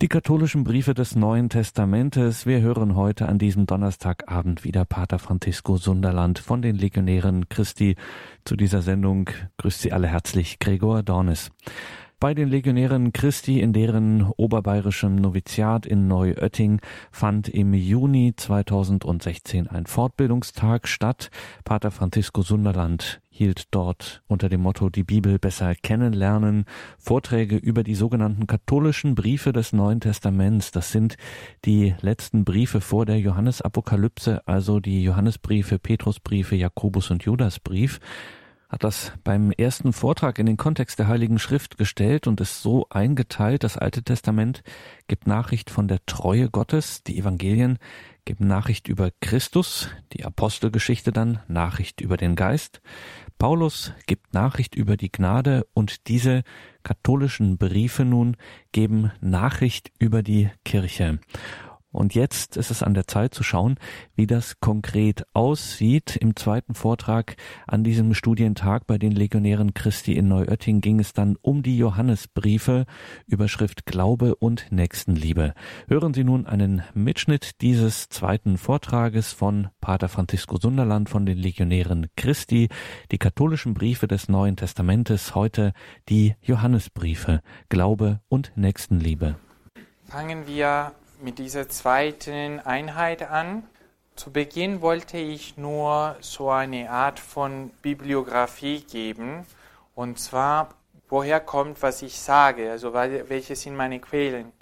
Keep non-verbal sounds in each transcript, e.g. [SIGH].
Die katholischen Briefe des Neuen Testamentes. Wir hören heute an diesem Donnerstagabend wieder Pater Francisco Sunderland von den Legionären Christi. Zu dieser Sendung grüßt Sie alle herzlich Gregor Dornes. Bei den Legionären Christi in deren oberbayerischem Noviziat in Neuötting fand im Juni 2016 ein Fortbildungstag statt. Pater Francisco Sunderland hielt dort unter dem Motto Die Bibel besser kennenlernen Vorträge über die sogenannten katholischen Briefe des Neuen Testaments. Das sind die letzten Briefe vor der Johannesapokalypse, also die Johannesbriefe, Petrusbriefe, Jakobus und Judasbrief hat das beim ersten Vortrag in den Kontext der Heiligen Schrift gestellt und es so eingeteilt, das Alte Testament gibt Nachricht von der Treue Gottes, die Evangelien geben Nachricht über Christus, die Apostelgeschichte dann Nachricht über den Geist, Paulus gibt Nachricht über die Gnade und diese katholischen Briefe nun geben Nachricht über die Kirche. Und jetzt ist es an der Zeit zu schauen, wie das konkret aussieht. Im zweiten Vortrag an diesem Studientag bei den Legionären Christi in Neuötting ging es dann um die Johannesbriefe, Überschrift Glaube und Nächstenliebe. Hören Sie nun einen Mitschnitt dieses zweiten Vortrages von Pater Francisco Sunderland von den Legionären Christi, die katholischen Briefe des Neuen Testamentes, heute die Johannesbriefe, Glaube und Nächstenliebe. Fangen wir mit dieser zweiten Einheit an. Zu Beginn wollte ich nur so eine Art von Bibliografie geben, und zwar, woher kommt, was ich sage, also welche sind meine Quellen.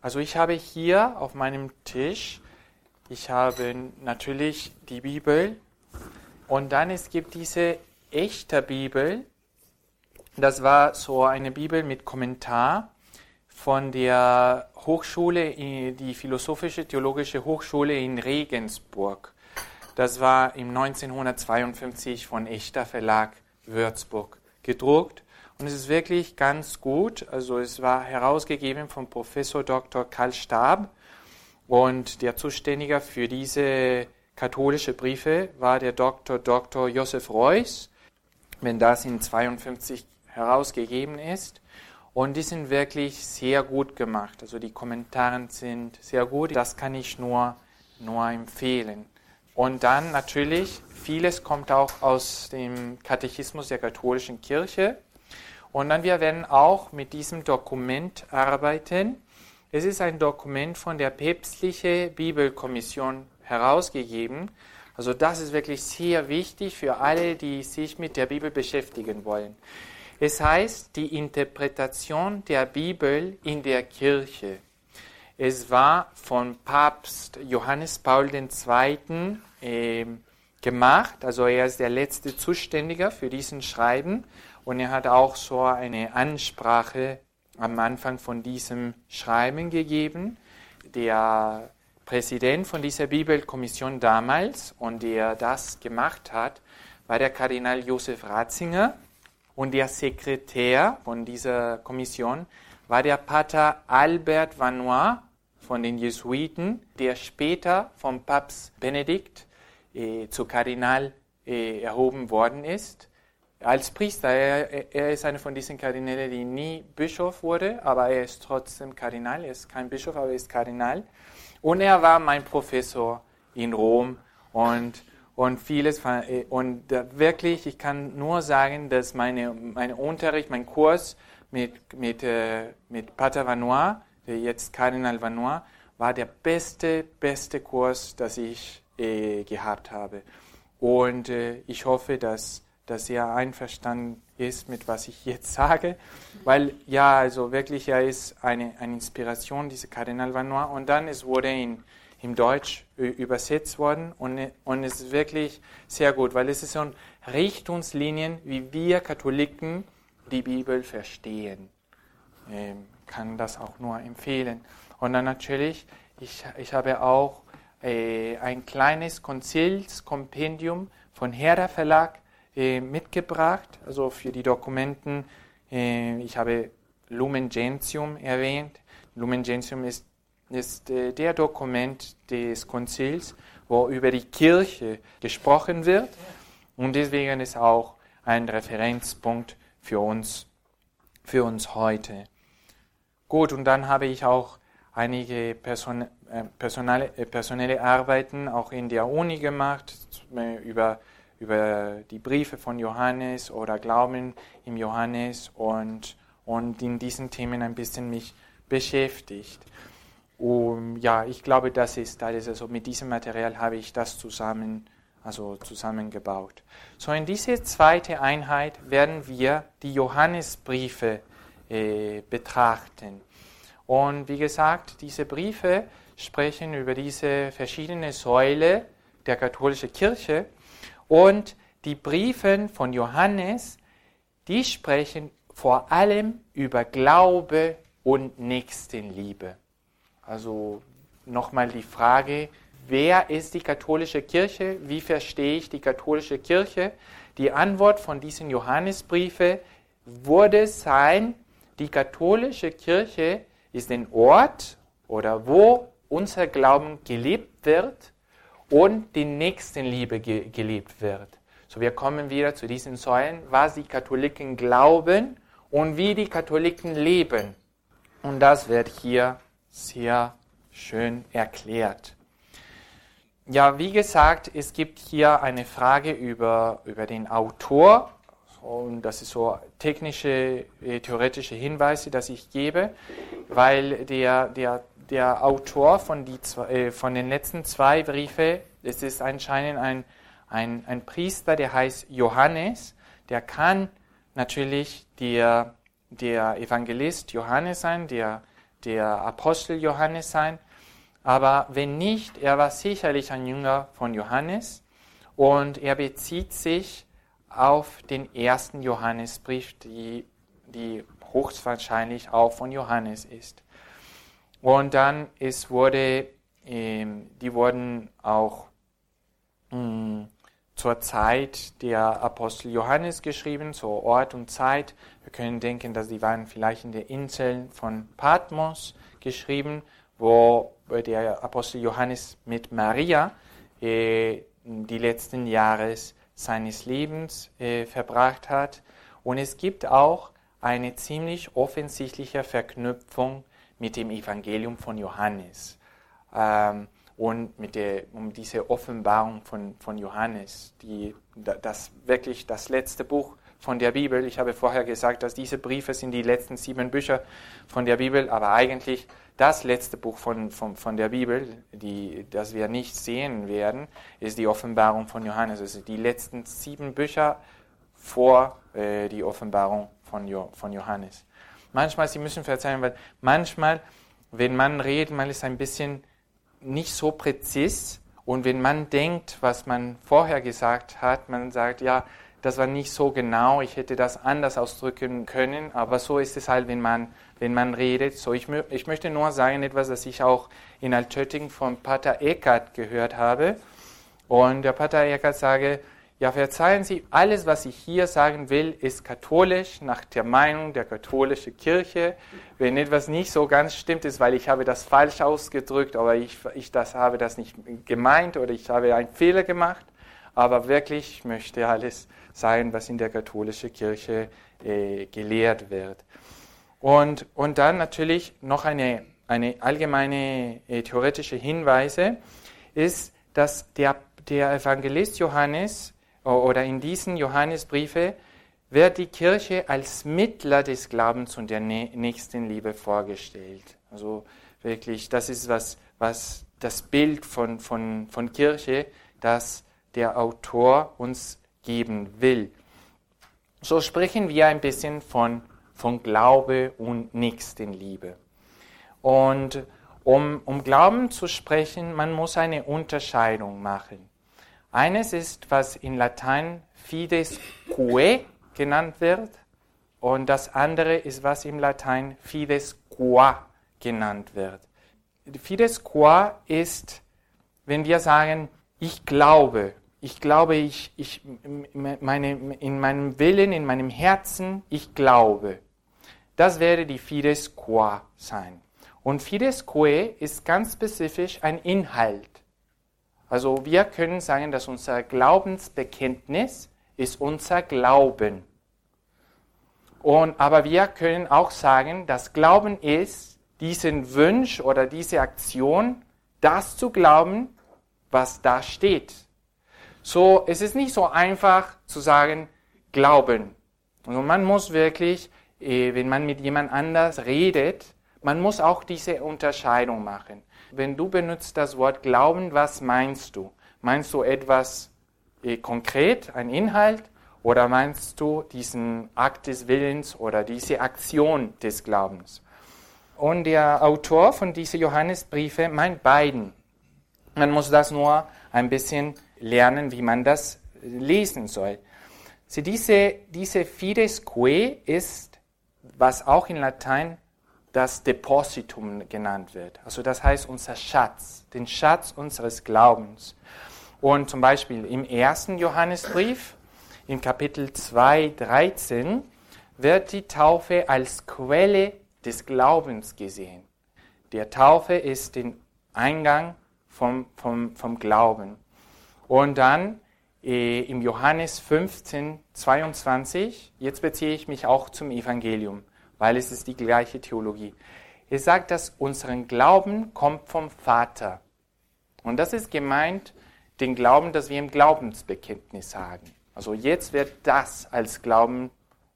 Also ich habe hier auf meinem Tisch, ich habe natürlich die Bibel und dann es gibt diese echte Bibel. Das war so eine Bibel mit Kommentar von der Hochschule, die Philosophische Theologische Hochschule in Regensburg. Das war im 1952 von Echter Verlag Würzburg gedruckt. Und es ist wirklich ganz gut. Also es war herausgegeben von Professor Dr. Karl Stab. Und der Zuständige für diese katholische Briefe war der Dr. Dr. Josef Reuss, wenn das in 52 herausgegeben ist. Und die sind wirklich sehr gut gemacht. Also die Kommentare sind sehr gut. Das kann ich nur, nur empfehlen. Und dann natürlich, vieles kommt auch aus dem Katechismus der katholischen Kirche. Und dann wir werden auch mit diesem Dokument arbeiten. Es ist ein Dokument von der päpstlichen Bibelkommission herausgegeben. Also das ist wirklich sehr wichtig für alle, die sich mit der Bibel beschäftigen wollen. Es heißt die Interpretation der Bibel in der Kirche. Es war von Papst Johannes Paul II. Äh, gemacht, also er ist der letzte Zuständige für diesen Schreiben und er hat auch so eine Ansprache am Anfang von diesem Schreiben gegeben. Der Präsident von dieser Bibelkommission damals und der das gemacht hat, war der Kardinal Josef Ratzinger und der Sekretär von dieser Kommission war der Pater Albert Vanois von den Jesuiten, der später vom Papst Benedikt äh, zu Kardinal äh, erhoben worden ist. Als Priester, er, er ist einer von diesen Kardinälen, die nie Bischof wurde, aber er ist trotzdem Kardinal. Er ist kein Bischof, aber er ist Kardinal. Und er war mein Professor in Rom und und vieles. Äh, und wirklich, ich kann nur sagen, dass meine, mein Unterricht, mein Kurs mit, mit, äh, mit Pater Vanois, jetzt Kardinal Vanois, war der beste, beste Kurs, das ich äh, gehabt habe. Und äh, ich hoffe, dass, dass er einverstanden ist mit was ich jetzt sage, weil ja, also wirklich, er ist eine, eine Inspiration, dieser Kardinal Vanois. Und dann, es wurde in im Deutsch übersetzt worden und, und es ist wirklich sehr gut, weil es ist so Richtungslinien, wie wir Katholiken die Bibel verstehen. Ähm, kann das auch nur empfehlen. Und dann natürlich, ich, ich habe auch äh, ein kleines Konzilskompendium von Herder Verlag äh, mitgebracht, also für die Dokumenten. Äh, ich habe Lumen Gentium erwähnt. Lumen Gentium ist ist äh, der Dokument des Konzils, wo über die Kirche gesprochen wird. Und deswegen ist auch ein Referenzpunkt für uns, für uns heute. Gut, und dann habe ich auch einige Person, äh, personale, äh, personelle Arbeiten auch in der Uni gemacht äh, über, über die Briefe von Johannes oder Glauben im Johannes und, und in diesen Themen ein bisschen mich beschäftigt. Und ja, ich glaube, das ist alles. Also mit diesem Material habe ich das zusammen, also zusammengebaut. So in diese zweite Einheit werden wir die Johannesbriefe äh, betrachten. Und wie gesagt, diese Briefe sprechen über diese verschiedene Säule der katholischen Kirche und die Briefe von Johannes, die sprechen vor allem über Glaube und Nächstenliebe. Also nochmal die Frage, wer ist die katholische Kirche? Wie verstehe ich die katholische Kirche? Die Antwort von diesen Johannesbriefe würde sein, die katholische Kirche ist ein Ort oder wo unser Glauben gelebt wird und die Nächstenliebe ge gelebt wird. So, wir kommen wieder zu diesen Säulen, was die Katholiken glauben und wie die Katholiken leben. Und das wird hier sehr schön erklärt. Ja, wie gesagt, es gibt hier eine Frage über, über den Autor. Und das ist so technische, äh, theoretische Hinweise, dass ich gebe, weil der, der, der Autor von, die, äh, von den letzten zwei Briefe, es ist anscheinend ein, ein, ein Priester, der heißt Johannes, der kann natürlich der, der Evangelist Johannes sein, der der Apostel Johannes sein. Aber wenn nicht, er war sicherlich ein Jünger von Johannes und er bezieht sich auf den ersten Johannesbrief, die, die höchstwahrscheinlich auch von Johannes ist. Und dann es wurde, ähm, die wurden auch mh, hm, zur Zeit der Apostel Johannes geschrieben, zur Ort und Zeit. Können denken, dass die waren vielleicht in den Inseln von Patmos geschrieben, wo der Apostel Johannes mit Maria äh, die letzten Jahre seines Lebens äh, verbracht hat. Und es gibt auch eine ziemlich offensichtliche Verknüpfung mit dem Evangelium von Johannes. Ähm, und mit der, um diese Offenbarung von, von Johannes, die, das wirklich das letzte Buch von der Bibel. Ich habe vorher gesagt, dass diese Briefe sind die letzten sieben Bücher von der Bibel, aber eigentlich das letzte Buch von, von, von der Bibel, die, das wir nicht sehen werden, ist die Offenbarung von Johannes. Also die letzten sieben Bücher vor äh, die Offenbarung von, jo, von Johannes. Manchmal, Sie müssen verzeihen, weil manchmal, wenn man redet, man ist ein bisschen nicht so präzis. Und wenn man denkt, was man vorher gesagt hat, man sagt, ja, das war nicht so genau, ich hätte das anders ausdrücken können, aber so ist es halt, wenn man, wenn man redet. So, ich, ich möchte nur sagen, etwas, das ich auch in Altötting von Pater Eckert gehört habe. Und der Pater Eckert sage, ja, verzeihen Sie, alles, was ich hier sagen will, ist katholisch, nach der Meinung der katholischen Kirche. Wenn etwas nicht so ganz stimmt, ist, weil ich habe das falsch ausgedrückt, oder ich, ich das habe das nicht gemeint oder ich habe einen Fehler gemacht. Aber wirklich, ich möchte alles sagen, was in der katholischen Kirche äh, gelehrt wird. Und, und dann natürlich noch eine, eine allgemeine äh, theoretische Hinweise ist, dass der, der Evangelist Johannes oder in diesen Johannesbriefe wird die Kirche als Mittler des Glaubens und der Nächstenliebe vorgestellt. Also wirklich, das ist was, was das Bild von, von, von Kirche, das der Autor uns geben will. So sprechen wir ein bisschen von, von Glaube und Nächstenliebe. Und um, um Glauben zu sprechen, man muss eine Unterscheidung machen. Eines ist, was in Latein fides quae genannt wird, und das andere ist, was im Latein fides qua genannt wird. Fides qua ist, wenn wir sagen, ich glaube, ich glaube, ich, ich, meine, in meinem Willen, in meinem Herzen, ich glaube. Das wäre die Fides qua sein. Und Fides quae ist ganz spezifisch ein Inhalt. Also wir können sagen, dass unser Glaubensbekenntnis ist unser Glauben. Und, aber wir können auch sagen, dass Glauben ist, diesen Wunsch oder diese Aktion, das zu glauben, was da steht. So, es ist nicht so einfach zu sagen, glauben. Also man muss wirklich, äh, wenn man mit jemand anders redet, man muss auch diese Unterscheidung machen. Wenn du benutzt das Wort glauben, was meinst du? Meinst du etwas äh, konkret, ein Inhalt? Oder meinst du diesen Akt des Willens oder diese Aktion des Glaubens? Und der Autor von diesen Johannesbriefe meint beiden. Man muss das nur ein bisschen lernen, wie man das lesen soll. Sie, diese, diese fides que ist, was auch in Latein das Depositum genannt wird. Also das heißt unser Schatz, den Schatz unseres Glaubens. Und zum Beispiel im ersten Johannesbrief, in Kapitel 2, 13 wird die Taufe als Quelle des Glaubens gesehen. Der Taufe ist den Eingang vom, vom, vom Glauben. Und dann äh, im Johannes 15, 22, jetzt beziehe ich mich auch zum Evangelium, weil es ist die gleiche Theologie. Es sagt, dass unseren Glauben kommt vom Vater. Und das ist gemeint, den Glauben, das wir im Glaubensbekenntnis sagen. Also jetzt wird das als Glauben,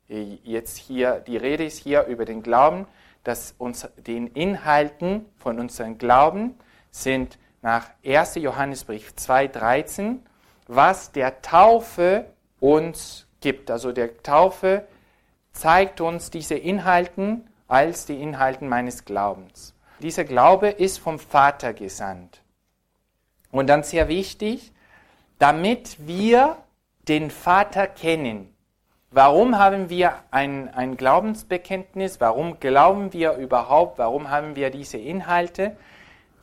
äh, jetzt hier, die Rede ist hier über den Glauben, dass uns den Inhalten von unserem Glauben sind nach 1. Johannesbrief 2,13, was der Taufe uns gibt. Also der Taufe zeigt uns diese Inhalten als die Inhalten meines Glaubens. Dieser Glaube ist vom Vater gesandt. Und dann sehr wichtig, damit wir den Vater kennen. Warum haben wir ein, ein Glaubensbekenntnis? Warum glauben wir überhaupt? Warum haben wir diese Inhalte?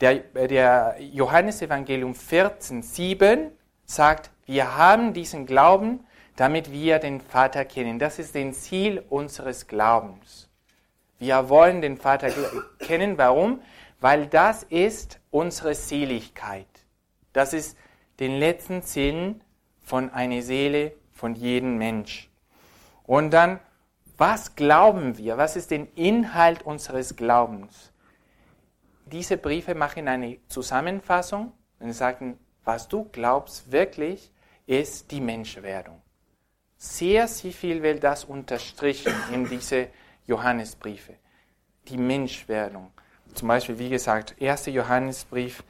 Der, der Johannesevangelium 14, 7 sagt, wir haben diesen Glauben, damit wir den Vater kennen. Das ist das Ziel unseres Glaubens. Wir wollen den Vater kennen. Warum? Weil das ist unsere Seligkeit. Das ist den letzten Sinn von einer Seele, von jedem Mensch. Und dann, was glauben wir? Was ist der Inhalt unseres Glaubens? Diese Briefe machen eine Zusammenfassung und sagen, was du glaubst wirklich, ist die Menschwerdung. Sehr, sehr viel will das unterstrichen in diese Johannesbriefe. Die Menschwerdung. Zum Beispiel, wie gesagt, 1. Johannesbrief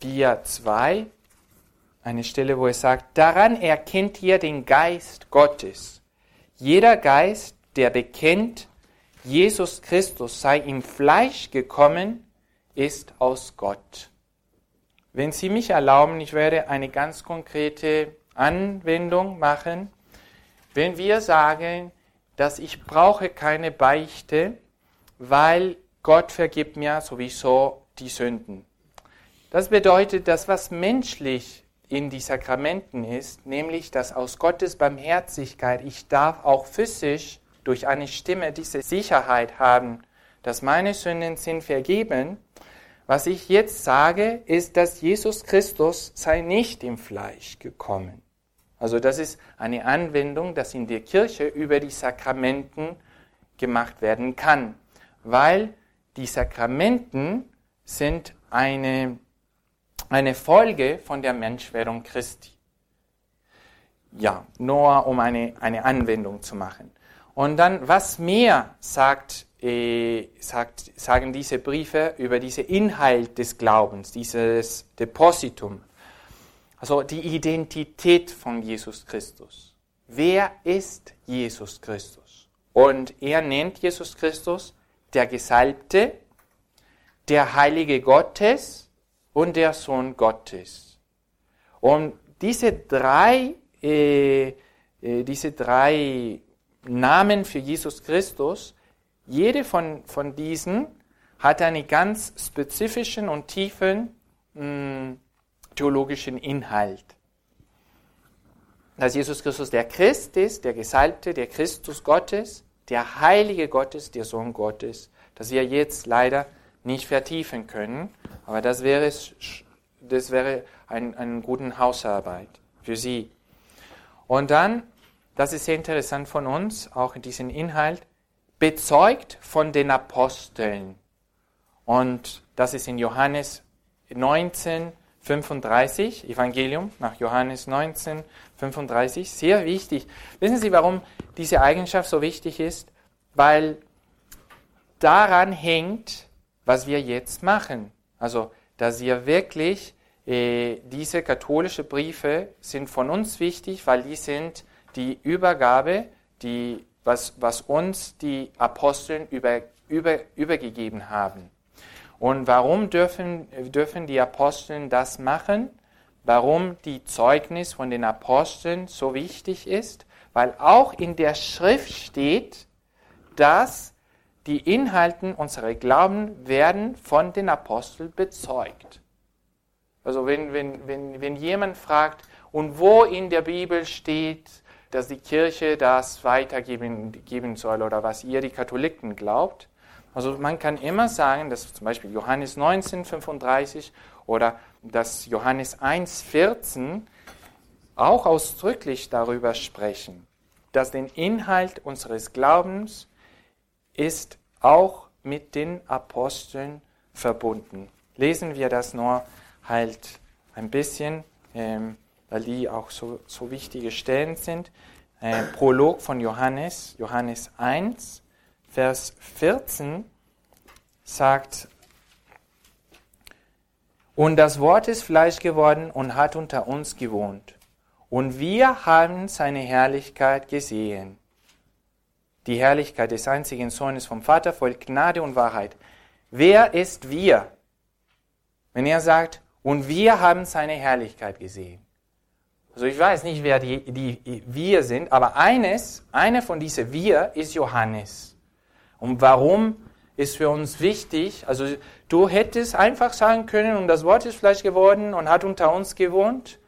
4, 2 eine Stelle, wo es sagt, daran erkennt ihr den Geist Gottes. Jeder Geist, der bekennt, Jesus Christus sei im Fleisch gekommen, ist aus Gott. Wenn Sie mich erlauben, ich werde eine ganz konkrete Anwendung machen. Wenn wir sagen, dass ich brauche keine Beichte, weil Gott vergibt mir sowieso die Sünden. Das bedeutet, dass was menschlich in die Sakramenten ist, nämlich dass aus Gottes Barmherzigkeit ich darf auch physisch durch eine Stimme diese Sicherheit haben, dass meine Sünden sind vergeben. Was ich jetzt sage, ist, dass Jesus Christus sei nicht im Fleisch gekommen. Also das ist eine Anwendung, das in der Kirche über die Sakramenten gemacht werden kann, weil die Sakramenten sind eine eine Folge von der Menschwerdung Christi. Ja, nur um eine, eine Anwendung zu machen. Und dann, was mehr sagt, äh, sagt, sagen diese Briefe über diesen Inhalt des Glaubens, dieses Depositum, also die Identität von Jesus Christus. Wer ist Jesus Christus? Und er nennt Jesus Christus der Gesalbte, der Heilige Gottes, und der Sohn Gottes. Und diese drei, äh, äh, diese drei Namen für Jesus Christus, jede von, von diesen hat einen ganz spezifischen und tiefen mh, hm, theologischen Inhalt. Dass Jesus Christus der Christ ist, der Gesalbte, der Christus Gottes, der Heilige Gottes, der Sohn Gottes, das wir jetzt leider nicht vertiefen können. Aber das wäre, das wäre ein, eine gute Hausarbeit für Sie. Und dann, das ist sehr interessant von uns, auch in diesem Inhalt, bezeugt von den Aposteln. Und das ist in Johannes 19, 35, Evangelium nach Johannes 19, 35, sehr wichtig. Wissen Sie, warum diese Eigenschaft so wichtig ist? Weil daran hängt, was wir jetzt machen. Also, dass wir wirklich, äh, diese katholischen Briefe sind von uns wichtig, weil die sind die Übergabe, die, was, was uns die Aposteln über, über, übergegeben haben. Und warum dürfen, dürfen die Aposteln das machen? Warum die Zeugnis von den Aposteln so wichtig ist? Weil auch in der Schrift steht, dass die Inhalten unserer Glauben werden von den Aposteln bezeugt. Also wenn, wenn, wenn, wenn jemand fragt, und wo in der Bibel steht, dass die Kirche das weitergeben geben soll oder was ihr die Katholiken glaubt, also man kann immer sagen, dass zum Beispiel Johannes 19, 35 oder dass Johannes 1, 14 auch ausdrücklich darüber sprechen, dass den Inhalt unseres Glaubens ist auch mit den Aposteln verbunden. Lesen wir das nur halt ein bisschen, ähm, weil die auch so, so wichtige Stellen sind. Äh, Prolog von Johannes, Johannes 1, Vers 14 sagt, und das Wort ist Fleisch geworden und hat unter uns gewohnt. Und wir haben seine Herrlichkeit gesehen. Die Herrlichkeit des einzigen Sohnes vom Vater voll Gnade und Wahrheit. Wer ist wir? Wenn er sagt, und wir haben seine Herrlichkeit gesehen. Also ich weiß nicht, wer die, die wir sind, aber eines, einer von diesen wir ist Johannes. Und warum ist für uns wichtig? Also du hättest einfach sagen können, und das Wort ist Fleisch geworden und hat unter uns gewohnt.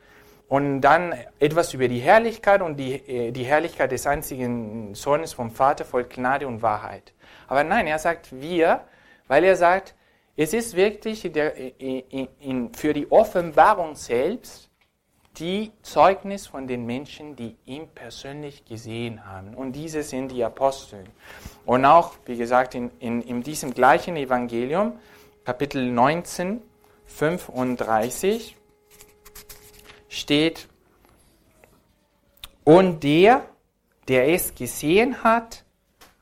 Und dann etwas über die Herrlichkeit und die, äh, die Herrlichkeit des einzigen Sohnes vom Vater voll Gnade und Wahrheit. Aber nein, er sagt wir, weil er sagt, es ist wirklich der, in, in, für die Offenbarung selbst die Zeugnis von den Menschen, die ihn persönlich gesehen haben. Und diese sind die Apostel. Und auch, wie gesagt, in, in, in diesem gleichen Evangelium, Kapitel 19, 35, steht, und der, der es gesehen hat,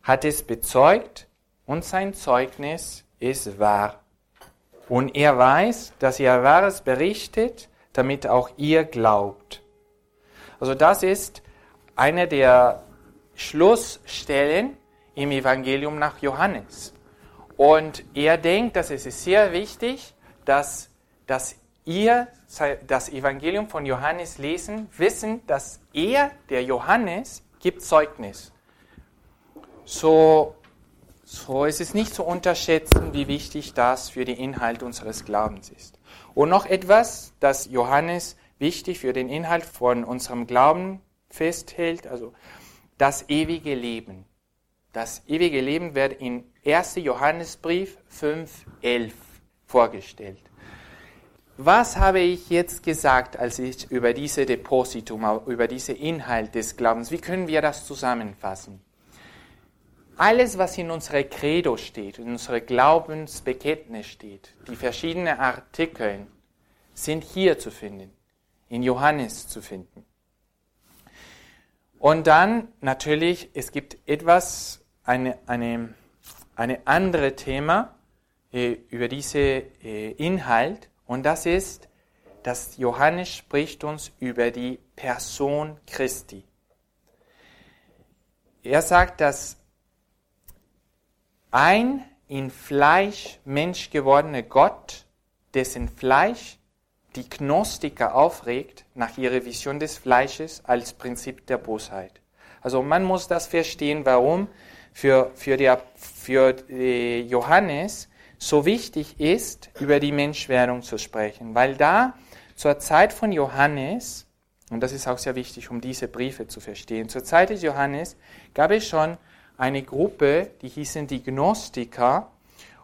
hat es bezeugt und sein Zeugnis ist wahr. Und er weiß, dass er Wahres berichtet, damit auch ihr glaubt. Also das ist eine der Schlussstellen im Evangelium nach Johannes. Und er denkt, dass es ist sehr wichtig, dass, dass ihr das Evangelium von Johannes lesen, wissen, dass er, der Johannes, gibt Zeugnis. So, so ist es nicht zu unterschätzen, wie wichtig das für den Inhalt unseres Glaubens ist. Und noch etwas, das Johannes wichtig für den Inhalt von unserem Glauben festhält, also das ewige Leben. Das ewige Leben wird in 1. Johannesbrief 5.11 vorgestellt. Was habe ich jetzt gesagt, als ich über diese Depositum, über diesen Inhalt des Glaubens, wie können wir das zusammenfassen? Alles, was in unserer Credo steht, in unserer Glaubensbekenntnis steht, die verschiedenen Artikel, sind hier zu finden, in Johannes zu finden. Und dann natürlich, es gibt etwas, eine, eine, eine andere Thema äh, über diesen äh, Inhalt, und das ist, dass Johannes spricht uns über die Person Christi. Er sagt, dass ein in Fleisch Mensch gewordener Gott, dessen Fleisch die Gnostiker aufregt nach ihrer Vision des Fleisches als Prinzip der Bosheit. Also man muss das verstehen, warum für, für, der, für äh, Johannes so wichtig ist, über die Menschwerdung zu sprechen. Weil da zur Zeit von Johannes, und das ist auch sehr wichtig, um diese Briefe zu verstehen, zur Zeit des Johannes gab es schon eine Gruppe, die hießen die Gnostiker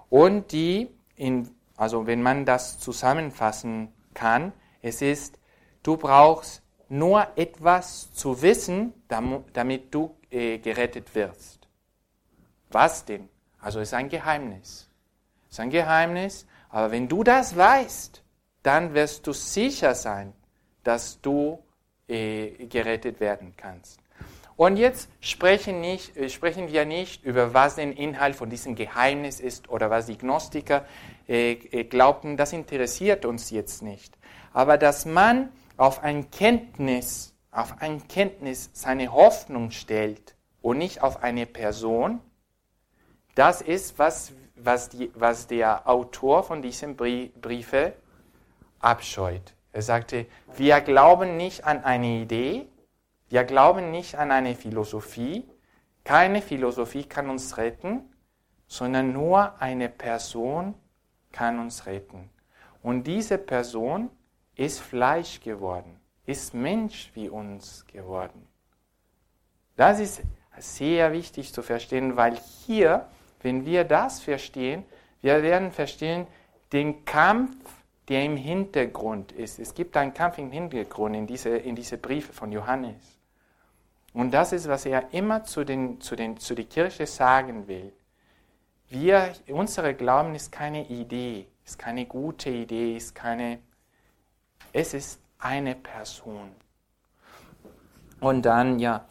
und die, in, also wenn man das zusammenfassen kann, es ist, du brauchst nur etwas zu wissen, damit du äh, gerettet wirst. Was denn? Also ist ein Geheimnis. Ist ein Geheimnis, aber wenn du das weißt, dann wirst du sicher sein, dass du äh, gerettet werden kannst. Und jetzt sprechen, nicht, äh, sprechen wir nicht über, was der Inhalt von diesem Geheimnis ist oder was die Gnostiker äh, äh, glaubten. Das interessiert uns jetzt nicht. Aber dass man auf ein Kenntnis, auf ein Kenntnis seine Hoffnung stellt und nicht auf eine Person, das ist, was, was, die, was der Autor von diesem Briefe abscheut. Er sagte, wir glauben nicht an eine Idee, wir glauben nicht an eine Philosophie, keine Philosophie kann uns retten, sondern nur eine Person kann uns retten. Und diese Person ist Fleisch geworden, ist Mensch wie uns geworden. Das ist sehr wichtig zu verstehen, weil hier, wenn wir das verstehen, wir werden verstehen den Kampf der im Hintergrund ist. Es gibt einen Kampf im Hintergrund in diese, in diese Briefe von Johannes. Und das ist, was er immer zu, den, zu, den, zu der Kirche sagen will. Wir, unsere Glauben ist keine Idee, ist keine gute Idee, ist keine, es ist eine Person. Und dann, ja,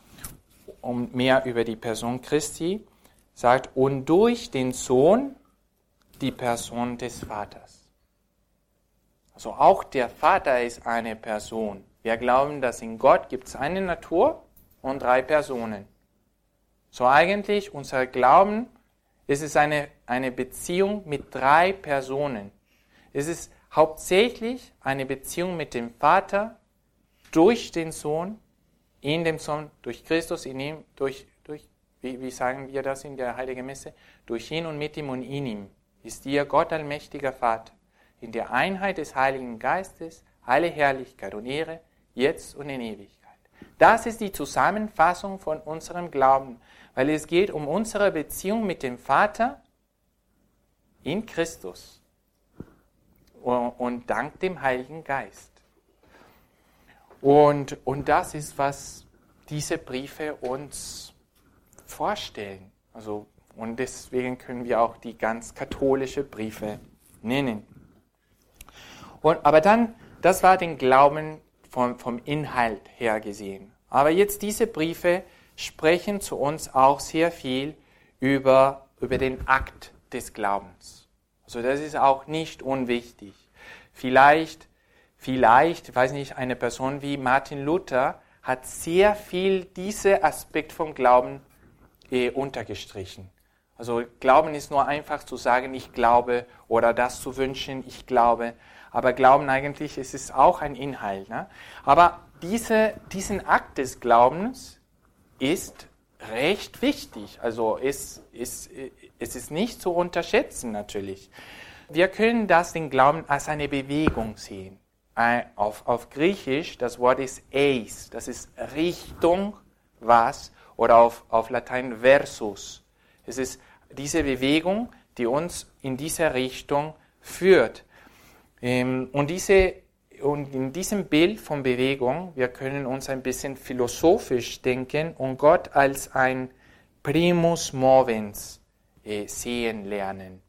um mehr über die Person Christi, sagt, und durch den Sohn die Person des Vaters. Also auch der Vater ist eine Person. Wir glauben, dass in Gott gibt es eine Natur und drei Personen. So eigentlich unser Glauben ist es eine, eine Beziehung mit drei Personen. Es ist hauptsächlich eine Beziehung mit dem Vater durch den Sohn, in dem Sohn, durch Christus, in ihm, durch, durch wie, wie sagen wir das in der Heiligen Messe? Durch ihn und mit ihm und in ihm ist dir Gott allmächtiger Vater in der Einheit des Heiligen Geistes alle Herrlichkeit und Ehre, jetzt und in Ewigkeit. Das ist die Zusammenfassung von unserem Glauben, weil es geht um unsere Beziehung mit dem Vater in Christus und dank dem Heiligen Geist. Und, und das ist, was diese Briefe uns vorstellen. Also, und deswegen können wir auch die ganz katholische Briefe nennen. Und, aber dann, das war den Glauben vom, vom Inhalt her gesehen. Aber jetzt diese Briefe sprechen zu uns auch sehr viel über, über den Akt des Glaubens. Also das ist auch nicht unwichtig. Vielleicht, vielleicht, weiß nicht, eine Person wie Martin Luther hat sehr viel diesen Aspekt vom Glauben eh, untergestrichen. Also Glauben ist nur einfach zu sagen, ich glaube, oder das zu wünschen, ich glaube. Aber Glauben eigentlich es ist auch ein Inhalt. Ne? Aber diese, diesen Akt des Glaubens ist recht wichtig. Also es, es, es ist nicht zu unterschätzen natürlich. Wir können das, den Glauben, als eine Bewegung sehen. Auf, auf Griechisch, das Wort ist eis, das ist Richtung was, oder auf, auf Latein versus. Es ist diese Bewegung, die uns in diese Richtung führt. Ähm, und, diese, und in diesem Bild von Bewegung, wir können uns ein bisschen philosophisch denken und Gott als ein Primus movens äh, sehen lernen.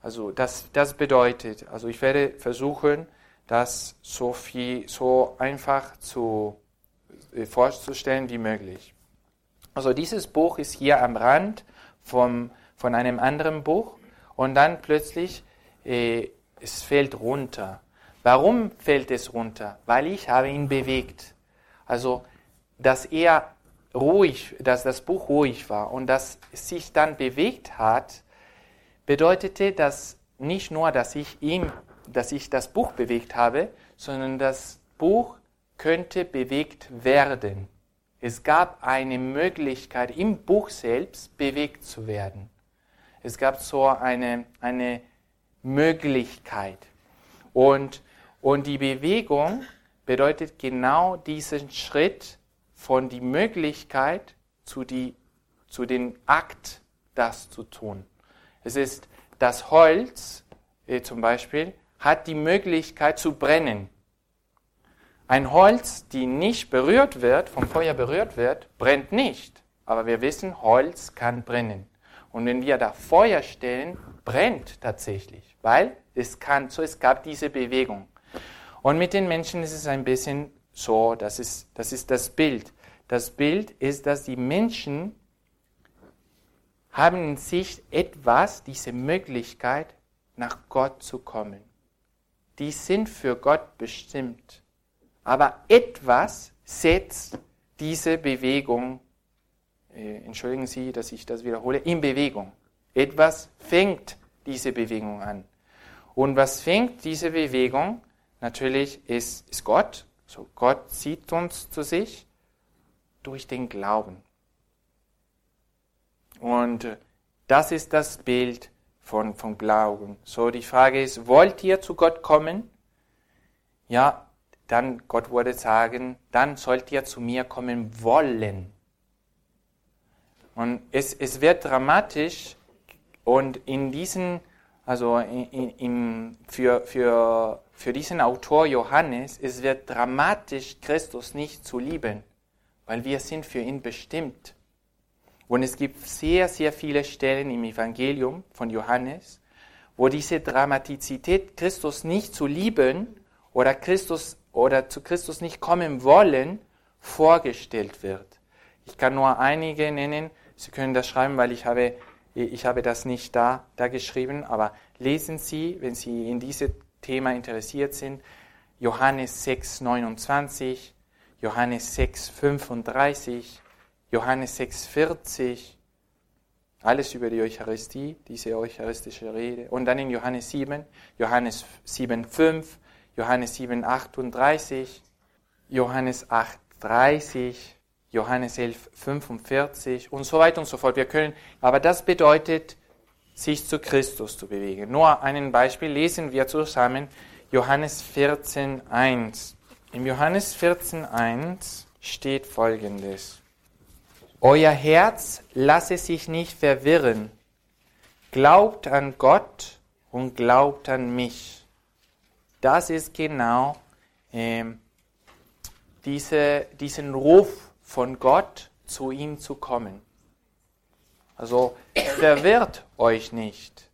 Also das, das bedeutet, also ich werde versuchen, das so viel, so einfach zu, äh, vorzustellen wie möglich. Also dieses Buch ist hier am Rand vom, von einem anderen Buch und dann plötzlich äh, es fällt runter. Warum fällt es runter? Weil ich habe ihn bewegt. Also, dass er ruhig, dass das Buch ruhig war und dass es sich dann bewegt hat, bedeutete das nicht nur, dass ich ihm, dass ich das Buch bewegt habe, sondern das Buch könnte bewegt werden. Es gab eine Möglichkeit, im Buch selbst bewegt zu werden. Es gab so eine, eine Möglichkeit. Und, und die Bewegung bedeutet genau diesen Schritt von die Möglichkeit zu, die, zu den Akt, das zu tun. Es ist das Holz äh, zum Beispiel hat die Möglichkeit zu brennen. Ein Holz, die nicht berührt wird, vom Feuer berührt wird, brennt nicht. Aber wir wissen, Holz kann brennen. Und wenn wir da Feuer stellen, brennt tatsächlich, weil es kann so, es gab diese Bewegung. Und mit den Menschen ist es ein bisschen so, das ist das, ist das Bild. Das Bild ist, dass die Menschen haben in sich etwas, diese Möglichkeit, nach Gott zu kommen. Die sind für Gott bestimmt. Aber etwas setzt diese Bewegung, äh, entschuldigen Sie, dass ich das wiederhole, in Bewegung. Etwas fängt diese Bewegung an. Und was fängt diese Bewegung? Natürlich ist, ist Gott. So Gott zieht uns zu sich durch den Glauben. Und äh, das ist das Bild von, von Glauben. So die Frage ist, wollt ihr zu Gott kommen? Ja, dann Gott würde sagen, dann sollt ihr zu mir kommen wollen. Und es, es wird dramatisch und in diesen, also in, in, für, für, für diesen Autor Johannes, es wird dramatisch, Christus nicht zu lieben, weil wir sind für ihn bestimmt. Und es gibt sehr, sehr viele Stellen im Evangelium von Johannes, wo diese Dramatizität, Christus nicht zu lieben oder Christus oder zu Christus nicht kommen wollen, vorgestellt wird. Ich kann nur einige nennen. Sie können das schreiben, weil ich habe, ich habe das nicht da, da geschrieben. Aber lesen Sie, wenn Sie in dieses Thema interessiert sind, Johannes 6, 29, Johannes 6, 35, Johannes 6, 40, alles über die Eucharistie, diese eucharistische Rede. Und dann in Johannes 7, Johannes 7, 5, Johannes 7, 38, Johannes 8, 30, Johannes 11, 45 und so weiter und so fort. Wir können, aber das bedeutet, sich zu Christus zu bewegen. Nur ein Beispiel lesen wir zusammen Johannes 14, 1. Im Johannes 14, 1 steht folgendes. Euer Herz lasse sich nicht verwirren. Glaubt an Gott und glaubt an mich das ist genau äh, diese, diesen Ruf von Gott, zu ihm zu kommen. Also verwirrt euch nicht.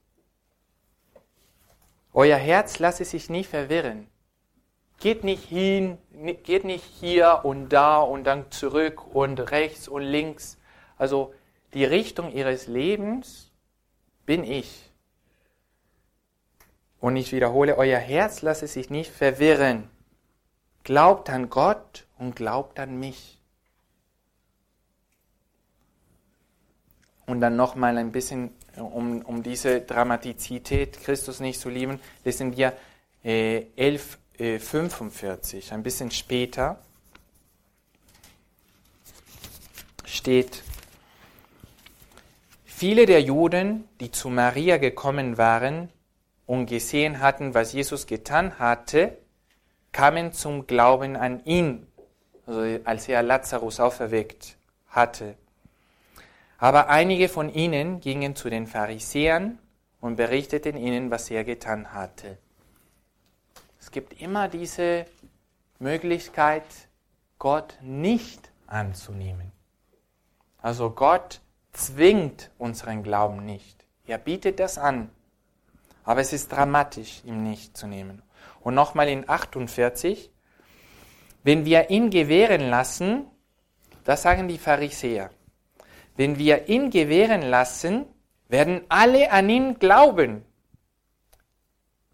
Euer Herz lasse sich nicht verwirren. Geht nicht hin, geht nicht hier und da und dann zurück und rechts und links. Also die Richtung ihres Lebens bin ich. Und ich wiederhole, euer Herz lasse sich nicht verwirren. Glaubt an Gott und glaubt an mich. Und dann nochmal ein bisschen, um, um diese Dramatizität Christus nicht zu lieben, lesen wir äh, 1145, äh, ein bisschen später steht, viele der Juden, die zu Maria gekommen waren, und gesehen hatten, was Jesus getan hatte, kamen zum Glauben an ihn, also als er Lazarus auferweckt hatte. Aber einige von ihnen gingen zu den Pharisäern und berichteten ihnen, was er getan hatte. Es gibt immer diese Möglichkeit, Gott nicht anzunehmen. Also Gott zwingt unseren Glauben nicht. Er bietet das an. Aber es ist dramatisch, ihm nicht zu nehmen. Und nochmal in 48, wenn wir ihn gewähren lassen, das sagen die Pharisäer, wenn wir ihn gewähren lassen, werden alle an ihn glauben.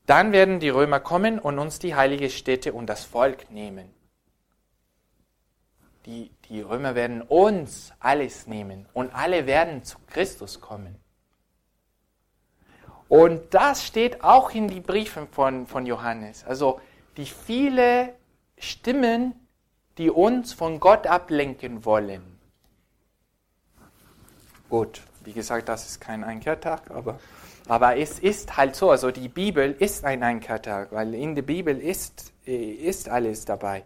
Dann werden die Römer kommen und uns die heilige Stätte und das Volk nehmen. Die, die Römer werden uns alles nehmen und alle werden zu Christus kommen. Und das steht auch in die Briefen von, von Johannes. Also die viele Stimmen, die uns von Gott ablenken wollen. Gut, wie gesagt, das ist kein Einkehrtag, aber, aber es ist halt so. Also die Bibel ist ein Einkehrtag, weil in der Bibel ist, ist alles dabei.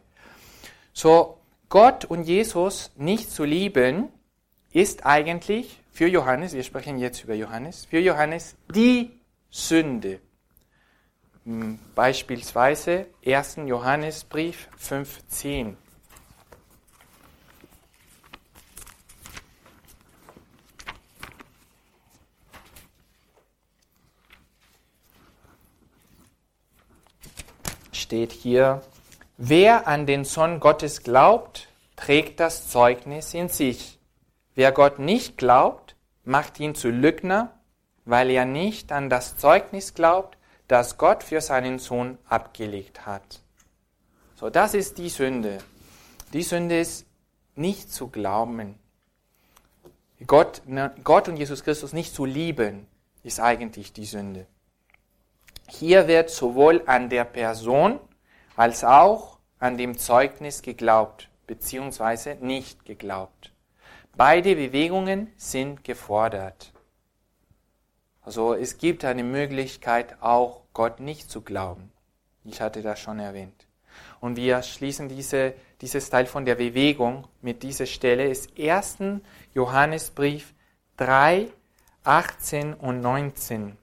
So, Gott und Jesus nicht zu lieben, ist eigentlich für Johannes, wir sprechen jetzt über Johannes, für Johannes die Sünde. Hm, beispielsweise 1. Johannesbrief 5.10. steht hier, wer an den Sohn Gottes glaubt, trägt das Zeugnis in sich. Wer Gott nicht glaubt, macht ihn zu Lügner, weil er nicht an das Zeugnis glaubt, das Gott für seinen Sohn abgelegt hat. So, das ist die Sünde. Die Sünde ist nicht zu glauben. Gott, ne, Gott und Jesus Christus nicht zu lieben, ist eigentlich die Sünde. Hier wird sowohl an der Person als auch an dem Zeugnis geglaubt, beziehungsweise nicht geglaubt. Beide Bewegungen sind gefordert. Also es gibt eine Möglichkeit, auch Gott nicht zu glauben. Ich hatte das schon erwähnt. Und wir schließen diese, dieses Teil von der Bewegung mit dieser Stelle. ist 1. Johannesbrief 3, 18 und 19.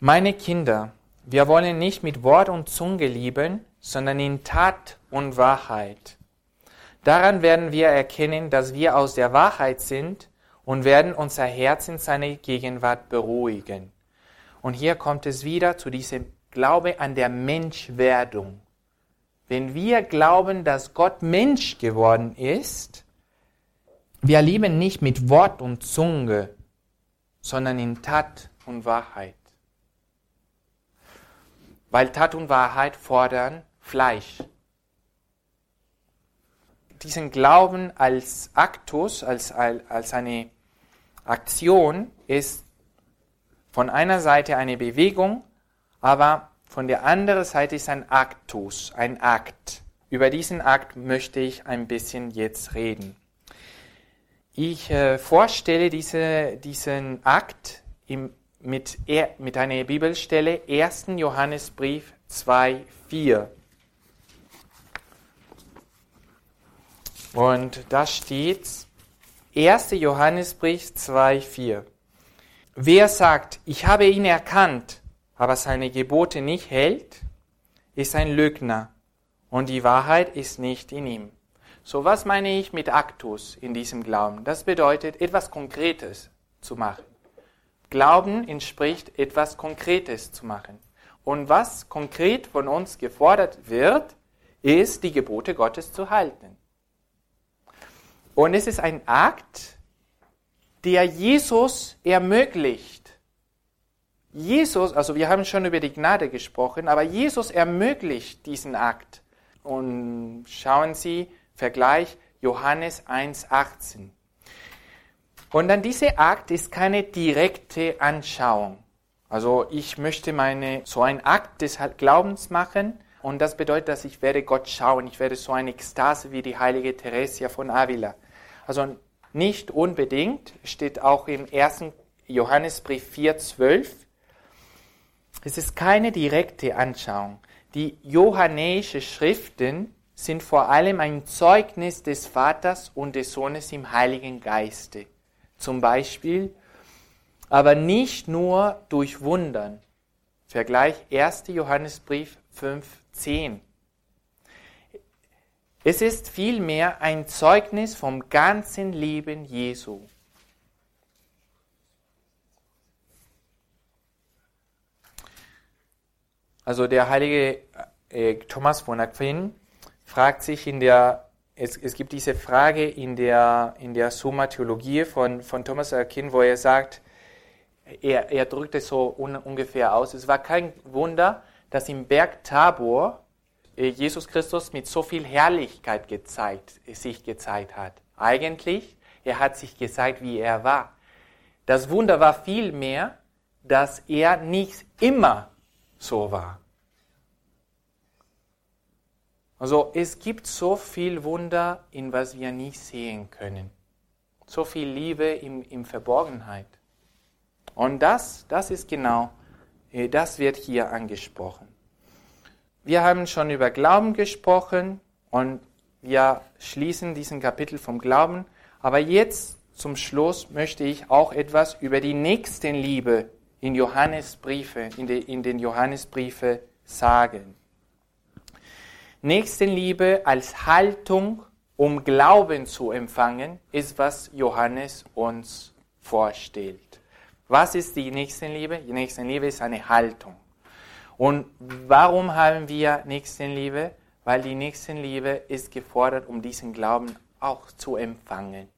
Meine Kinder, wir wollen nicht mit Wort und Zunge lieben, sondern in Tat und Wahrheit. Daran werden wir erkennen, dass wir aus der Wahrheit sind und werden unser Herz in seine Gegenwart beruhigen. Und hier kommt es wieder zu diesem Glaube an der Menschwerdung. Wenn wir glauben, dass Gott Mensch geworden ist, wir lieben nicht mit Wort und Zunge, sondern in Tat und Wahrheit. Weil Tat und Wahrheit fordern Fleisch. Diesen Glauben als Aktus, als, als eine Aktion ist von einer Seite eine Bewegung, aber von der anderen Seite ist ein Aktus, ein Akt. Über diesen Akt möchte ich ein bisschen jetzt reden. Ich äh, vorstelle diese, diesen Akt im, mit, mit einer Bibelstelle 1. Johannesbrief 2, 4. Und da steht 1. Johannesbrief 2, 4. Wer sagt, ich habe ihn erkannt, aber seine Gebote nicht hält, ist ein Lügner und die Wahrheit ist nicht in ihm. So, was meine ich mit Aktus in diesem Glauben? Das bedeutet, etwas Konkretes zu machen. Glauben entspricht, etwas Konkretes zu machen. Und was konkret von uns gefordert wird, ist, die Gebote Gottes zu halten. Und es ist ein Akt, der Jesus ermöglicht. Jesus, also wir haben schon über die Gnade gesprochen, aber Jesus ermöglicht diesen Akt. Und schauen Sie, Vergleich Johannes 1,18. Und dann dieser Akt ist keine direkte Anschauung. Also ich möchte meine, so ein Akt des Glaubens machen und das bedeutet, dass ich werde Gott schauen. Ich werde so eine Ekstase wie die heilige Theresia von Avila. Also nicht unbedingt, steht auch im 1. Johannesbrief 4,12. Es ist keine direkte Anschauung. Die johannäischen Schriften sind vor allem ein Zeugnis des Vaters und des Sohnes im Heiligen Geiste. Zum Beispiel, aber nicht nur durch Wundern. Vergleich 1. Johannesbrief 5,10. Es ist vielmehr ein Zeugnis vom ganzen Leben Jesu. Also der heilige äh, Thomas von Aquin fragt sich in der, es, es gibt diese Frage in der, in der Summa Theologie von, von Thomas Aquin, wo er sagt, er, er drückt es so un, ungefähr aus, es war kein Wunder, dass im Berg Tabor äh, Jesus Christus mit so viel Herrlichkeit gezeigt, sich gezeigt hat. Eigentlich, er hat sich gezeigt, wie er war. Das Wunder war vielmehr, dass er nicht immer so war. Also es gibt so viel Wunder, in was wir nicht sehen können. So viel Liebe in, in Verborgenheit. Und das, das ist genau, äh, das wird hier angesprochen. Wir haben schon über Glauben gesprochen und wir schließen diesen Kapitel vom Glauben. Aber jetzt zum Schluss möchte ich auch etwas über die Nächstenliebe in Johannesbriefe, in, de, in den Johannesbriefe sagen. Nächstenliebe als Haltung, um Glauben zu empfangen, ist, was Johannes uns vorstellt. Was ist die Nächstenliebe? Die Nächstenliebe ist eine Haltung. Und warum haben wir Nächstenliebe? Weil die Nächstenliebe ist gefordert, um diesen Glauben auch zu empfangen.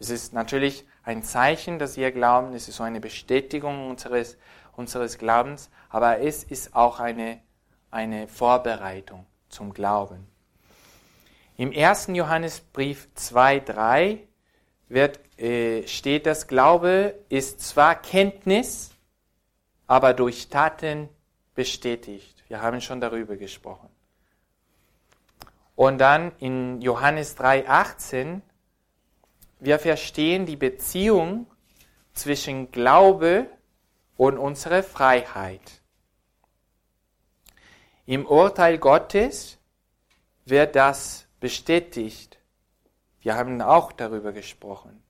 Es ist natürlich ein Zeichen, dass wir glauben, es ist so eine Bestätigung unseres, unseres Glaubens, aber es ist auch eine, eine Vorbereitung zum Glauben. Im 1. Johannesbrief 2,3 wird, äh, steht, das Glaube ist zwar Kenntnis, aber durch Taten bestätigt. Wir haben schon darüber gesprochen. Und dann in Johannes 3,18, wir verstehen die Beziehung zwischen Glaube und unserer Freiheit. Im Urteil Gottes wird das bestätigt. Wir haben auch darüber gesprochen.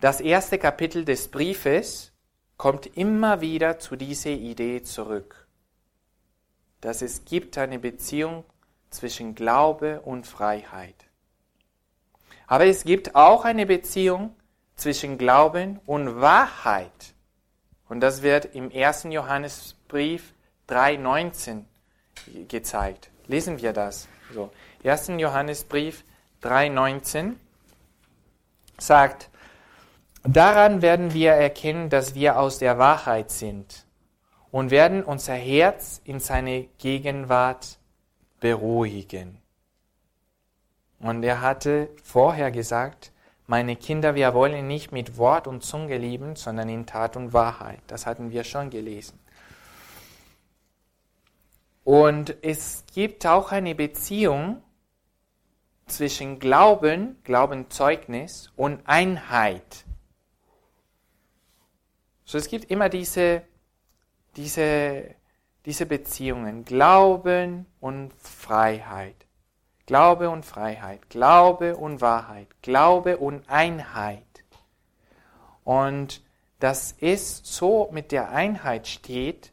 Das erste Kapitel des Briefes kommt immer wieder zu dieser Idee zurück, dass es gibt eine Beziehung zwischen Glaube und Freiheit. Aber es gibt auch eine Beziehung zwischen Glauben und Wahrheit. Und das wird im 1. Johannesbrief 3.19 gezeigt. Lesen wir das. So, 1. Johannesbrief 3.19 sagt, daran werden wir erkennen, dass wir aus der Wahrheit sind und werden unser Herz in seine Gegenwart beruhigen. Und er hatte vorher gesagt, meine Kinder, wir wollen nicht mit Wort und Zunge lieben, sondern in Tat und Wahrheit. Das hatten wir schon gelesen. Und es gibt auch eine Beziehung zwischen Glauben, Glaubenzeugnis und Einheit. So es gibt immer diese, diese, diese Beziehungen, Glauben und Freiheit. Glaube und Freiheit, Glaube und Wahrheit, Glaube und Einheit. Und dass es so mit der Einheit steht,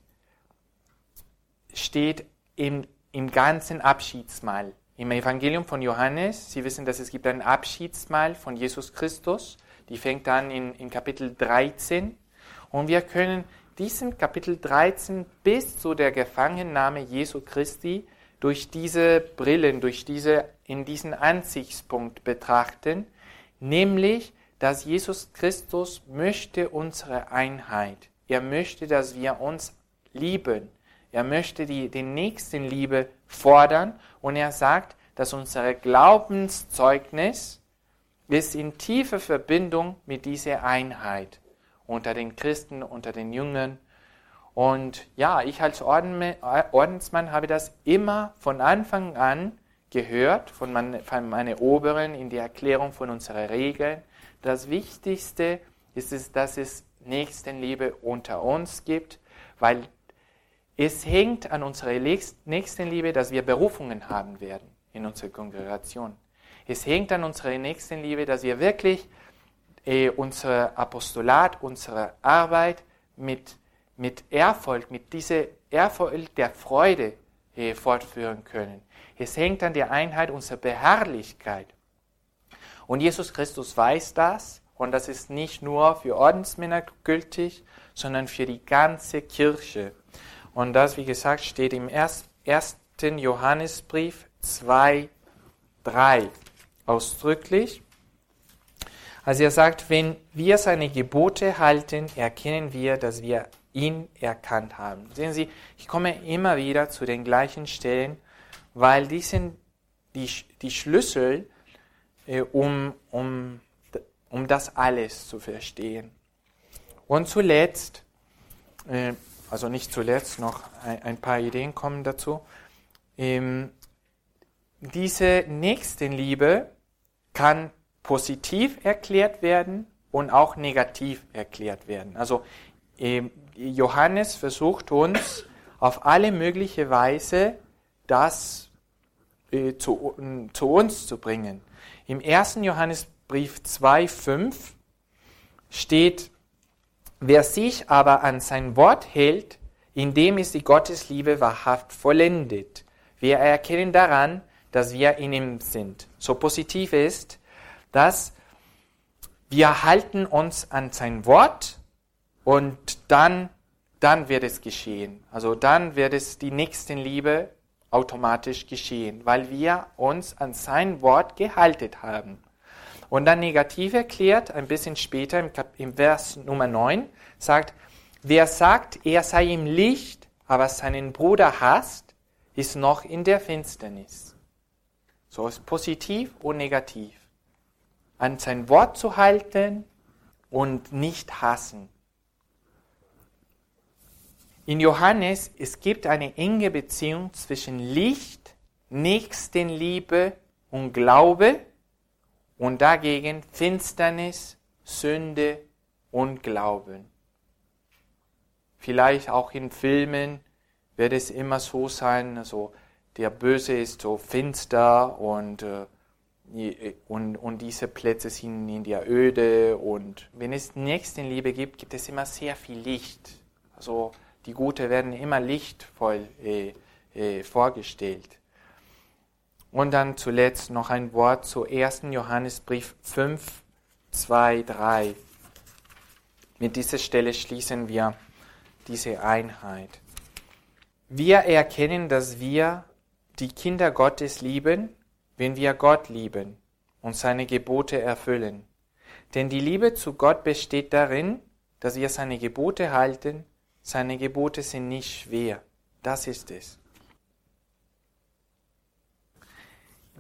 steht im, im ganzen Abschiedsmahl. Im Evangelium von Johannes, Sie wissen, dass es gibt ein Abschiedsmahl von Jesus Christus, die fängt an in, in Kapitel 13. Und wir können diesen Kapitel 13 bis zu der Gefangennahme Jesu Christi durch diese Brillen, durch diese, in diesen Ansichtspunkt betrachten, nämlich, dass Jesus Christus möchte unsere Einheit. Er möchte, dass wir uns lieben. Er möchte die, die Nächstenliebe fordern und er sagt, dass unser Glaubenszeugnis ist in tiefer Verbindung mit dieser Einheit unter den Christen, unter den Jüngern und ja, ich als Ordensmann habe das immer von Anfang an gehört, von, meine, von meinen Oberen in der Erklärung von unseren Regeln. Das Wichtigste ist es, dass es Nächstenliebe unter uns gibt, weil es hängt an unserer Nächstenliebe, dass wir Berufungen haben werden in unserer Kongregation. Es hängt an unserer Nächstenliebe, dass wir wirklich äh, unser Apostolat, unsere Arbeit mit mit Erfolg, mit dieser Erfolg der Freude äh, fortführen können. Es hängt an der Einheit unserer Beharrlichkeit. Und Jesus Christus weiß das und das ist nicht nur für Ordensmänner gültig, sondern für die ganze Kirche. Und das, wie gesagt, steht im 1. Johannesbrief 2, 3 ausdrücklich. Also er sagt, wenn wir seine Gebote halten, erkennen wir, dass wir ihn erkannt haben. Sehen Sie, ich komme immer wieder zu den gleichen Stellen, weil die sind die, die Schlüssel, äh, um, um, um das alles zu verstehen. Und zuletzt, äh, also nicht zuletzt, noch ein, paar Ideen kommen dazu. Ähm, diese Nächstenliebe kann positiv erklärt werden und auch negativ erklärt werden. Also ähm, Johannes versucht uns auf alle mögliche Weise das äh, zu, zu uns zu bringen. Im 1. Johannesbrief 2,5 steht, wer sich aber an sein Wort hält, in dem ist die Gottesliebe wahrhaft vollendet. Wir erkennen daran, dass wir in ihm sind. So positiv ist, dass wir halten uns an sein Wort und dann dann wird es geschehen. Also dann wird es die Nächstenliebe automatisch geschehen, weil wir uns an sein Wort gehalten haben. Und dann negativ erklärt, ein bisschen später im, Kap im Vers Nummer 9, sagt, wer sagt, er sei im Licht, aber seinen Bruder hasst, ist noch in der Finsternis. So ist positiv und negativ. An sein Wort zu halten und nicht hassen. In Johannes, es gibt eine enge Beziehung zwischen Licht, Nächstenliebe und Glaube und dagegen Finsternis, Sünde und Glauben. Vielleicht auch in Filmen wird es immer so sein, also der Böse ist so finster und, äh, und, und diese Plätze sind in der Öde und wenn es Nächstenliebe gibt, gibt es immer sehr viel Licht. Also die Gute werden immer lichtvoll äh, äh, vorgestellt. Und dann zuletzt noch ein Wort zu 1. Johannesbrief 5, 2, 3. Mit dieser Stelle schließen wir diese Einheit. Wir erkennen, dass wir die Kinder Gottes lieben, wenn wir Gott lieben und seine Gebote erfüllen. Denn die Liebe zu Gott besteht darin, dass wir seine Gebote halten. Seine Gebote sind nicht schwer. Das ist es.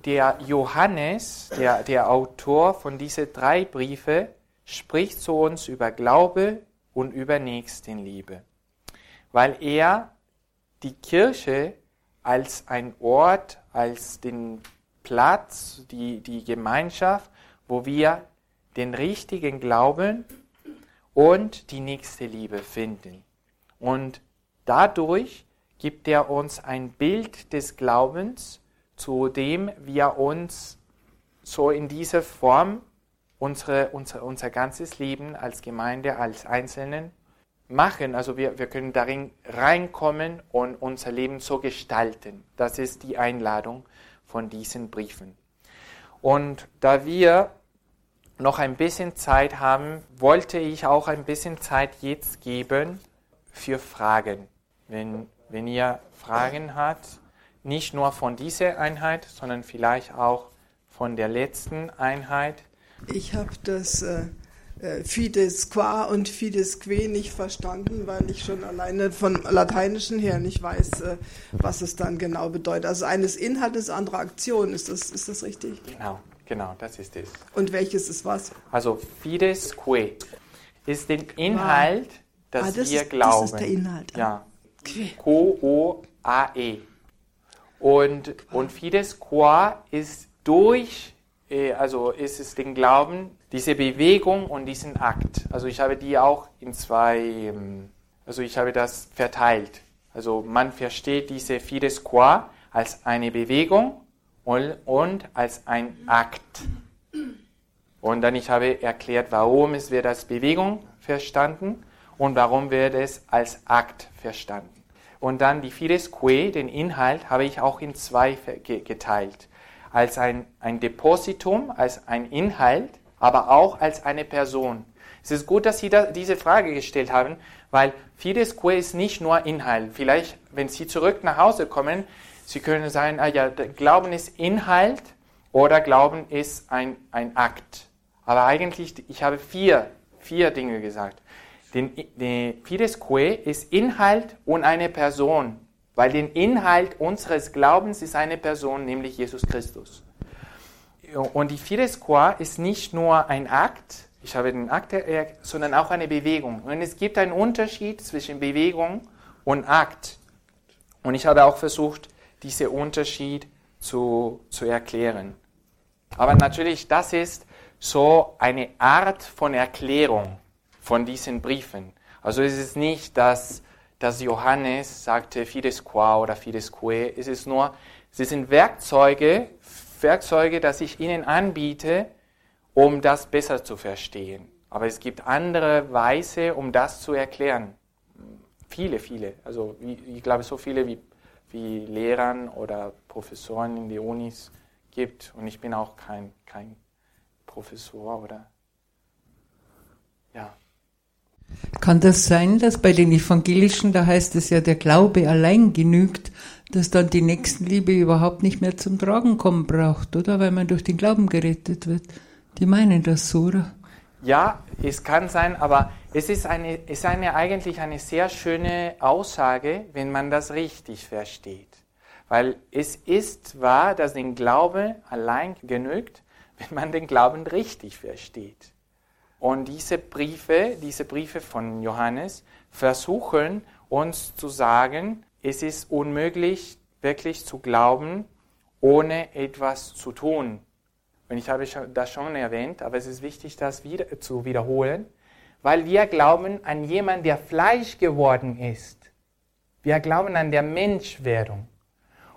Der Johannes, der, der Autor von diesen drei Briefe, spricht zu uns über Glaube und über Nächstenliebe, weil er die Kirche als ein Ort, als den Platz, die, die Gemeinschaft, wo wir den richtigen Glauben und die nächste Liebe finden. Und dadurch gibt er uns ein Bild des Glaubens, zu dem wir uns so in dieser Form unsere, unser, unser ganzes Leben als Gemeinde, als Einzelnen machen. Also wir, wir können darin reinkommen und unser Leben so gestalten. Das ist die Einladung von diesen Briefen. Und da wir noch ein bisschen Zeit haben, wollte ich auch ein bisschen Zeit jetzt geben für Fragen. Wenn, wenn ihr Fragen habt, nicht nur von dieser Einheit, sondern vielleicht auch von der letzten Einheit. Ich habe das äh, äh, Fides qua und Fides que nicht verstanden, weil ich schon alleine von Lateinischen her nicht weiß, äh, was es dann genau bedeutet. Also eines Inhaltes, andere Aktion, ist das, ist das richtig? Genau, genau, das ist es. Und welches ist was? Also Fides que ist der Inhalt, ah. dass ah, das wir ist, glauben. Das ist der Inhalt. Ja. Q-O-A-E. Und, und Fides Qua ist durch, äh, also ist es den Glauben, diese Bewegung und diesen Akt. Also ich habe die auch in zwei, ähm, also ich habe das verteilt. Also man versteht diese Fides Qua als eine Bewegung und, und als ein Akt. Und dann ich habe erklärt, warum es wird als Bewegung verstanden und warum wird es als Akt verstanden. Und dann die Fides Que, den Inhalt, habe ich auch in zwei geteilt. Als ein, ein Depositum, als ein Inhalt, aber auch als eine Person. Es ist gut, dass Sie da diese Frage gestellt haben, weil Fides Que ist nicht nur Inhalt. Vielleicht, wenn Sie zurück nach Hause kommen, Sie können sagen, ah ja, Glauben ist Inhalt oder Glauben ist ein, ein Akt. Aber eigentlich, ich habe vier, vier Dinge gesagt. Den, den Fides Que ist Inhalt und eine Person, weil der Inhalt unseres Glaubens ist eine Person, nämlich Jesus Christus. Und die Fides Qua ist nicht nur ein Akt, ich habe den Akt, sondern auch eine Bewegung. Und es gibt einen Unterschied zwischen Bewegung und Akt. Und ich habe auch versucht, diesen Unterschied zu, zu erklären. Aber natürlich, das ist so eine Art von Erklärung von diesen Briefen. Also es ist nicht, dass, dass Johannes sagte Fides qua oder Fides que, es ist nur, sie sind Werkzeuge, Werkzeuge, dass ich ihnen anbiete, um das besser zu verstehen. Aber es gibt andere Weise, um das zu erklären. Viele, viele. Also ich glaube, so viele wie, wie Lehrern oder Professoren in den Unis gibt. Und ich bin auch kein, kein Professor oder ja. Kann das sein, dass bei den Evangelischen, da heißt es ja, der Glaube allein genügt, dass dann die Nächstenliebe überhaupt nicht mehr zum Tragen kommen braucht, oder? Weil man durch den Glauben gerettet wird. Die meinen das so, oder? Ja, es kann sein, aber es ist, eine, ist eine, eigentlich eine sehr schöne Aussage, wenn man das richtig versteht. Weil es ist wahr, dass den Glaube allein genügt, wenn man den Glauben richtig versteht. Und diese Briefe, diese Briefe von Johannes versuchen uns zu sagen, es ist unmöglich, wirklich zu glauben, ohne etwas zu tun. Und ich habe das schon erwähnt, aber es ist wichtig, das wieder zu wiederholen, weil wir glauben an jemanden, der Fleisch geworden ist. Wir glauben an der Menschwerdung.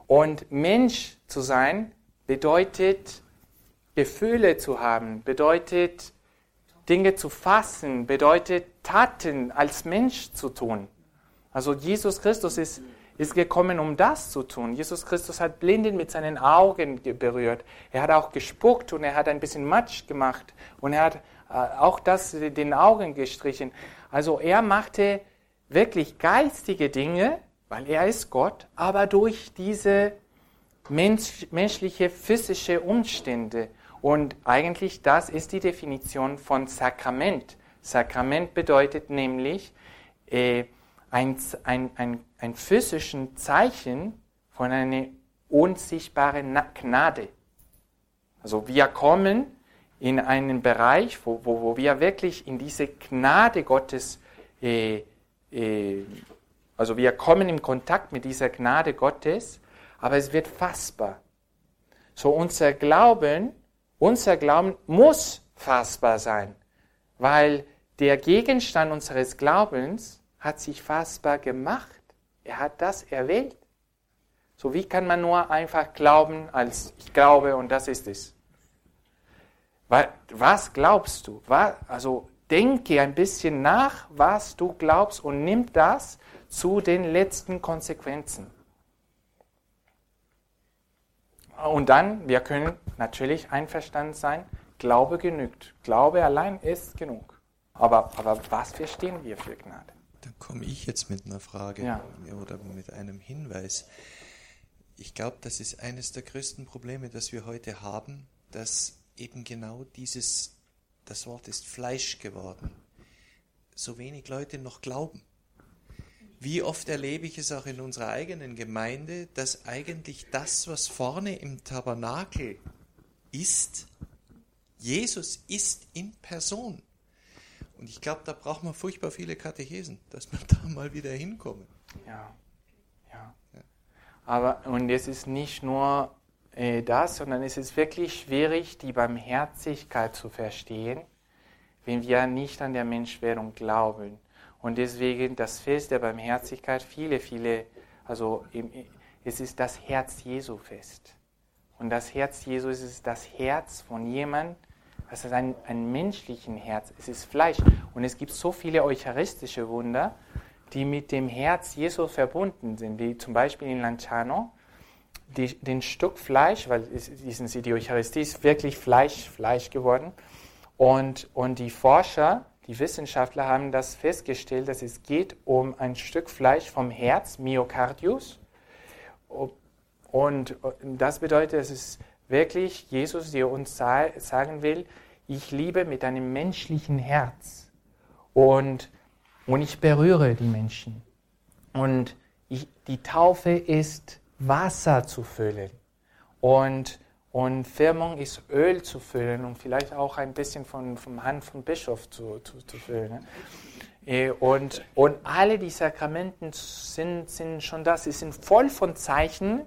Und Mensch zu sein bedeutet Gefühle zu haben, bedeutet Dinge zu fassen, bedeutet Taten als Mensch zu tun. Also Jesus Christus ist, ist gekommen, um das zu tun. Jesus Christus hat Blinden mit seinen Augen berührt. Er hat auch gespuckt und er hat ein bisschen Matsch gemacht und er hat äh, auch das den Augen gestrichen. Also er machte wirklich geistige Dinge, weil er ist Gott, aber durch diese mensch, menschliche physische Umstände. Und eigentlich das ist die Definition von Sakrament. Sakrament bedeutet nämlich äh, ein, ein, ein, ein physischen Zeichen von einer unsichtbaren Gnade. Also wir kommen in einen Bereich, wo, wo, wo wir wirklich in diese Gnade Gottes, äh, äh, also wir kommen in Kontakt mit dieser Gnade Gottes, aber es wird fassbar. So unser Glauben unser Glauben muss fassbar sein, weil der Gegenstand unseres Glaubens hat sich fassbar gemacht. Er hat das erwählt. So wie kann man nur einfach glauben, als ich glaube und das ist es. Was glaubst du? Also denke ein bisschen nach, was du glaubst und nimm das zu den letzten Konsequenzen. Und dann, wir können natürlich einverstanden sein, Glaube genügt. Glaube allein ist genug. Aber, aber was verstehen wir für Gnade? Da komme ich jetzt mit einer Frage ja. oder mit einem Hinweis. Ich glaube, das ist eines der größten Probleme, das wir heute haben, dass eben genau dieses, das Wort ist Fleisch geworden, so wenig Leute noch glauben. Wie oft erlebe ich es auch in unserer eigenen Gemeinde, dass eigentlich das, was vorne im Tabernakel ist, Jesus ist in Person. Und ich glaube, da braucht man furchtbar viele Katechesen, dass man [LAUGHS] da mal wieder hinkommen. Ja, ja. ja. Aber, und es ist nicht nur äh, das, sondern es ist wirklich schwierig, die Barmherzigkeit zu verstehen, wenn wir nicht an der Menschwerdung glauben. Und deswegen das Fest der Barmherzigkeit, viele, viele, also es ist das Herz Jesu Fest. Und das Herz Jesu ist das Herz von jemandem, das ist ein, ein menschlichen Herz, es ist Fleisch. Und es gibt so viele eucharistische Wunder, die mit dem Herz Jesu verbunden sind, wie zum Beispiel in Lanciano, die, den Stück Fleisch, weil wissen Sie, die Eucharistie ist wirklich Fleisch, Fleisch geworden. Und, und die Forscher die Wissenschaftler haben das festgestellt, dass es geht um ein Stück Fleisch vom Herz, Myocardius. Und das bedeutet, dass es wirklich Jesus, der uns sagen will, ich liebe mit einem menschlichen Herz. Und, und ich berühre die Menschen. Und ich, die Taufe ist Wasser zu füllen. Und und Firmung ist Öl zu füllen und vielleicht auch ein bisschen von, vom Hand vom Bischof zu, zu, zu füllen. Ne? Äh, und, und alle die Sakramenten sind, sind schon das. Sie sind voll von Zeichen,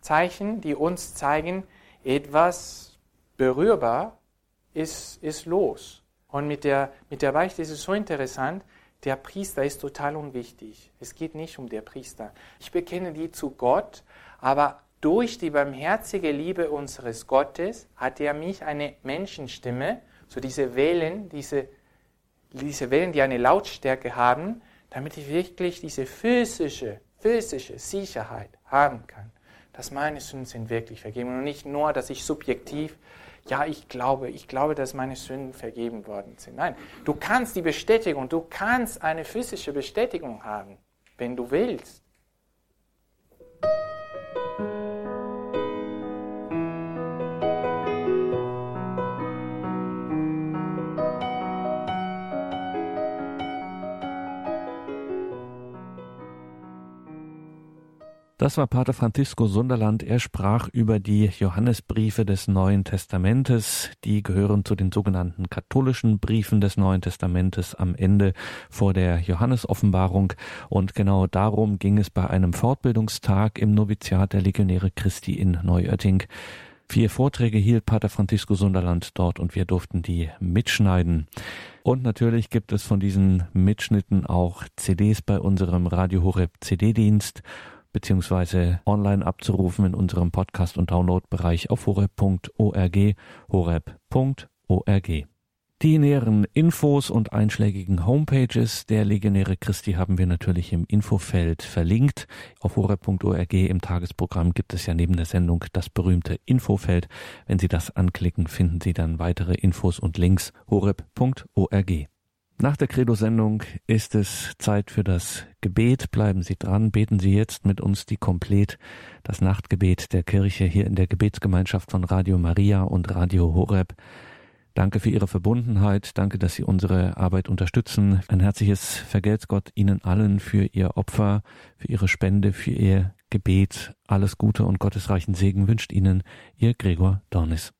Zeichen, die uns zeigen, etwas berührbar ist, ist los. Und mit der, mit der Beichte ist es so interessant, der Priester ist total unwichtig. Es geht nicht um den Priester. Ich bekenne die zu Gott, aber durch die barmherzige Liebe unseres Gottes hat er mich eine Menschenstimme, so diese Wellen, diese, diese Wellen, die eine Lautstärke haben, damit ich wirklich diese physische, physische Sicherheit haben kann, dass meine Sünden sind wirklich vergeben und nicht nur, dass ich subjektiv ja, ich glaube, ich glaube, dass meine Sünden vergeben worden sind. Nein, du kannst die Bestätigung, du kannst eine physische Bestätigung haben, wenn du willst. Das war Pater Francisco Sunderland. Er sprach über die Johannesbriefe des Neuen Testamentes. Die gehören zu den sogenannten katholischen Briefen des Neuen Testamentes am Ende vor der Johannesoffenbarung. Und genau darum ging es bei einem Fortbildungstag im Noviziat der Legionäre Christi in Neuötting. Vier Vorträge hielt Pater Francisco Sunderland dort und wir durften die mitschneiden. Und natürlich gibt es von diesen Mitschnitten auch CDs bei unserem Radio Horeb CD-Dienst beziehungsweise online abzurufen in unserem Podcast- und Downloadbereich auf horeb.org, horeb.org. Die näheren Infos und einschlägigen Homepages der Legionäre Christi haben wir natürlich im Infofeld verlinkt. Auf horeb.org im Tagesprogramm gibt es ja neben der Sendung das berühmte Infofeld. Wenn Sie das anklicken, finden Sie dann weitere Infos und Links horeb.org. Nach der Credo-Sendung ist es Zeit für das Gebet. Bleiben Sie dran, beten Sie jetzt mit uns die Komplett, das Nachtgebet der Kirche hier in der Gebetsgemeinschaft von Radio Maria und Radio Horeb. Danke für Ihre Verbundenheit, danke, dass Sie unsere Arbeit unterstützen. Ein herzliches Vergelt's Gott Ihnen allen für Ihr Opfer, für Ihre Spende, für Ihr Gebet. Alles Gute und gottesreichen Segen wünscht Ihnen Ihr Gregor Dornis.